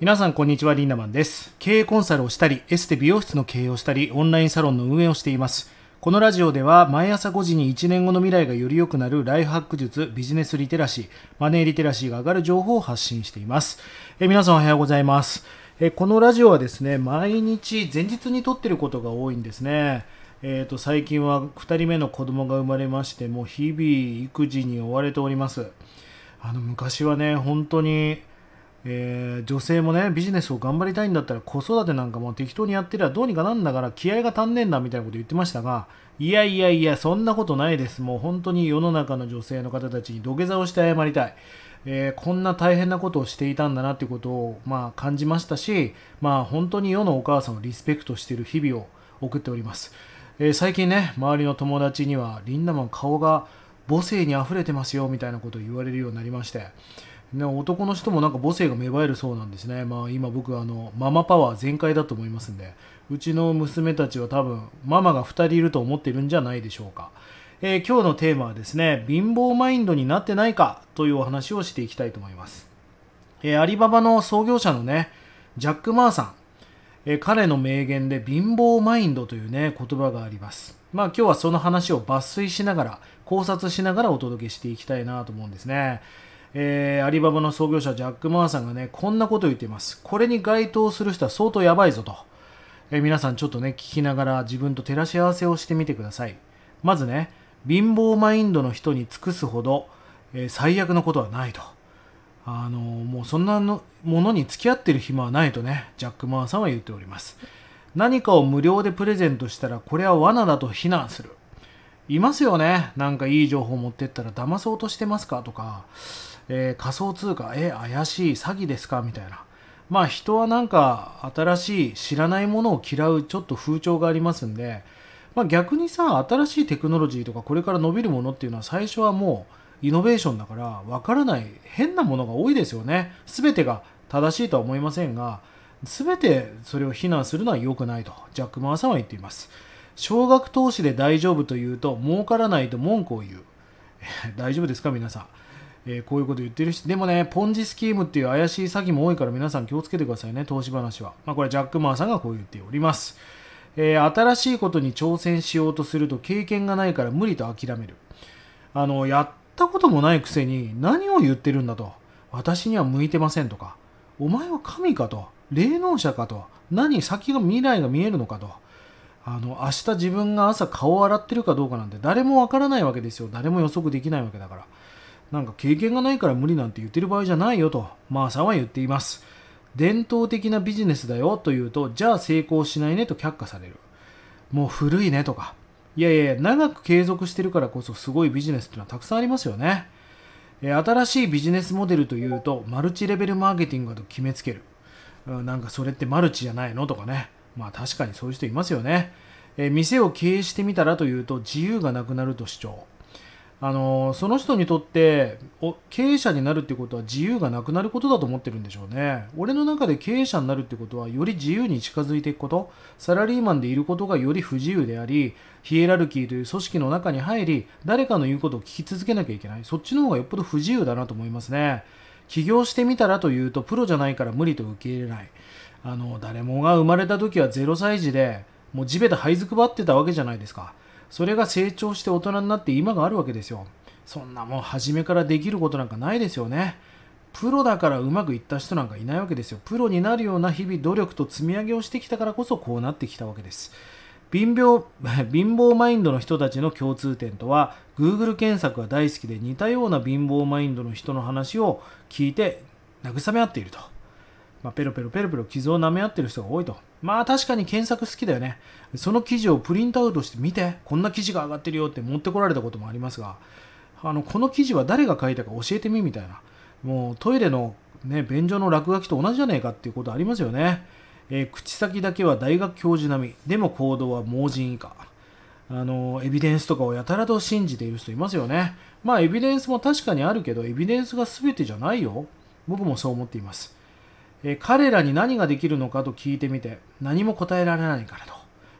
皆さんこんにちはリンダマンです。経営コンサルをしたりエステ美容室の経営をしたりオンラインサロンの運営をしています。このラジオでは毎朝5時に1年後の未来がより良くなるライフハック術ビジネスリテラシーマネーリテラシーが上がる情報を発信しています。え皆さんおはようございます。えこのラジオはですね毎日前日に撮ってることが多いんですね。えー、と最近は2人目の子供が生まれましてもう日々育児に追われております。あの昔はね本当にえー、女性もねビジネスを頑張りたいんだったら子育てなんかも適当にやってりゃどうにかなんだから気合が足んねえんだみたいなこと言ってましたがいやいやいやそんなことないです。もう本当に世の中の女性の方たちに土下座をして謝りたい、えー、こんな大変なことをしていたんだなっていうことを、まあ、感じましたし、まあ、本当に世のお母さんをリスペクトしている日々を送っております、えー、最近ね周りの友達にはリンダマン顔が母性に溢れてますよみたいなことを言われるようになりましてね、男の人もなんか母性が芽生えるそうなんですね。まあ今僕あのママパワー全開だと思いますんで、うちの娘たちは多分ママが2人いると思ってるんじゃないでしょうか。えー、今日のテーマはですね、貧乏マインドになってないかというお話をしていきたいと思います。えー、アリババの創業者のね、ジャック・マーさん、えー、彼の名言で貧乏マインドというね、言葉があります。まあ今日はその話を抜粋しながら、考察しながらお届けしていきたいなと思うんですね。えー、アリババの創業者ジャック・マーさんがね、こんなことを言っています。これに該当する人は相当やばいぞと。えー、皆さんちょっとね、聞きながら自分と照らし合わせをしてみてください。まずね、貧乏マインドの人に尽くすほど、えー、最悪のことはないと。あのもうそんなのものに付き合ってる暇はないとね、ジャック・マーさんは言っております。何かを無料でプレゼントしたら、これは罠だと非難する。いますよね。なんかいい情報持ってったら騙そうとしてますかとか。えー、仮想通貨、え、怪しい、詐欺ですか？みたいな。まあ人はなんか新しい知らないものを嫌うちょっと風潮がありますんで、まあ、逆にさ、新しいテクノロジーとかこれから伸びるものっていうのは最初はもうイノベーションだからわからない変なものが多いですよね。全てが正しいとは思いませんが、全てそれを非難するのは良くないとジャック・マーさんは言っています。少額投資で大丈夫というと儲からないと文句を言う。大丈夫ですか？皆さん。えー、こういうこと言ってるし、でもね、ポンジスキームっていう怪しい詐欺も多いから皆さん気をつけてくださいね、投資話は。まあ、これジャック・マーさんがこう言っております。えー、新しいことに挑戦しようとすると経験がないから無理と諦める。あの、やったこともないくせに何を言ってるんだと。私には向いてませんとか。お前は神かと。霊能者かと。何先が未来が見えるのかと。あの、明日自分が朝顔を洗ってるかどうかなんて誰もわからないわけですよ。誰も予測できないわけだから。なんか経験がないから無理なんて言ってる場合じゃないよと、マーさんは言っています。伝統的なビジネスだよと言うと、じゃあ成功しないねと却下される。もう古いねとか。いやいや、長く継続してるからこそすごいビジネスっていうのはたくさんありますよね。新しいビジネスモデルというと、マルチレベルマーケティングだと決めつける。なんかそれってマルチじゃないのとかね。まあ確かにそういう人いますよね。え店を経営してみたらというと自由がなくなると主張。あのその人にとって経営者になるってことは自由がなくなることだと思ってるんでしょうね。俺の中で経営者になるってことはより自由に近づいていくこと。サラリーマンでいることがより不自由でありヒエラルキーという組織の中に入り誰かの言うことを聞き続けなきゃいけない。そっちの方がよっぽど不自由だなと思いますね。起業してみたらというとプロじゃないから無理と受け入れない。あの誰もが生まれた時は0歳児でもう地べた這いずくばってたわけじゃないですか。それが成長して大人になって今があるわけですよ。そんなもん初めからできることなんかないですよね。プロだからうまくいった人なんかいないわけですよ。プロになるような日々努力と積み上げをしてきたからこそこうなってきたわけです。貧乏 貧乏マインドの人たちの共通点とは Google 検索が大好きで似たような貧乏マインドの人の話を聞いて慰め合っていると。まあ、ペロペロペロペロ傷を舐め合っている人が多いと。まあ確かに検索好きだよね。その記事をプリントアウトして見て、こんな記事が上がってるよって持ってこられたこともありますが、あの、この記事は誰が書いたか教えてみみたいな。もうトイレのね、便所の落書きと同じじゃねえかっていうことありますよね。えー、口先だけは大学教授並み。でも行動は盲人以下。あの、エビデンスとかをやたらと信じている人いますよね。まあ、エビデンスも確かにあるけど、エビデンスが全てじゃないよ。僕もそう思っています。え彼らに何ができるのかと聞いてみて何も答えられないからと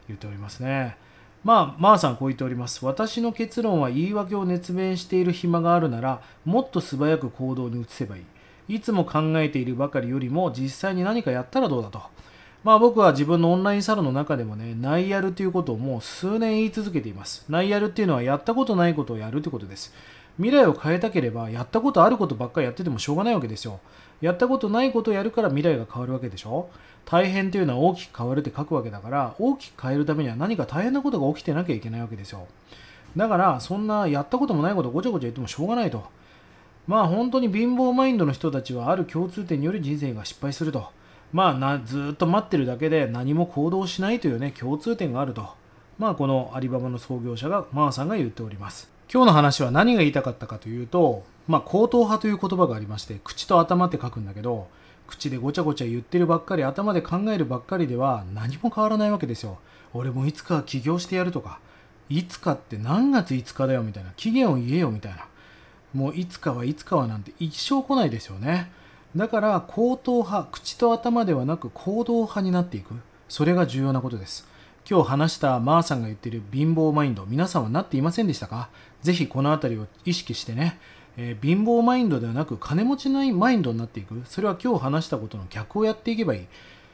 言っておりますね。まあ、マーさんこう言っております。私の結論は言い訳を熱弁している暇があるならもっと素早く行動に移せばいい。いつも考えているばかりよりも実際に何かやったらどうだと。まあ僕は自分のオンラインサロンの中でもね、ナイアルということをもう数年言い続けています。ナイアルっていうのはやったことないことをやるってことです。未来を変えたければ、やったことあることばっかりやっててもしょうがないわけですよ。やったことないことをやるから未来が変わるわけでしょ？大変というのは大きく変わるって書くわけだから、大きく変えるためには何か大変なことが起きてなきゃいけないわけですよ。だから、そんなやったこともないことをごちゃごちゃ言ってもしょうがないと。まあ本当に貧乏マインドの人たちはある共通点により人生が失敗すると。まあなずっと待ってるだけで何も行動しないというね共通点があるとまあこのアリババの創業者がマーさんが言っております今日の話は何が言いたかったかというとまあ口頭派という言葉がありまして口と頭って書くんだけど口でごちゃごちゃ言ってるばっかり頭で考えるばっかりでは何も変わらないわけですよ。俺もいつか起業してやるとかいつかって何月5日だよみたいな期限を言えよみたいな。もういつかはいつかはなんて一生来ないですよね。だから口頭派口と頭ではなく行動派になっていく。それが重要なことです。今日話したマーさんが言っている貧乏マインド皆さんはなっていませんでしたか？ぜひこの辺りを意識してね、えー、貧乏マインドではなく金持ちないマインドになっていく。それは今日話したことの逆をやっていけばいい。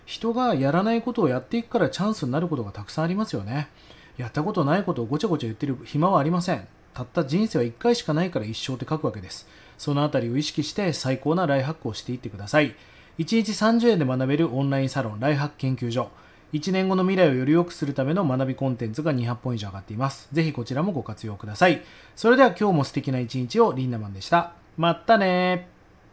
人がやらないことをやっていくからチャンスになることがたくさんありますよね。やったことないことをごちゃごちゃ言ってる暇はありません。たった人生は1回しかないから一生って書くわけです。そのあたりを意識して最高なライハックをしていってください。1日30円で学べるオンラインサロンライハック研究所。1年後の未来をより良くするための学びコンテンツが200本以上上がっています。ぜひこちらもご活用ください。それでは今日も素敵な一日をリンダマンでした。またね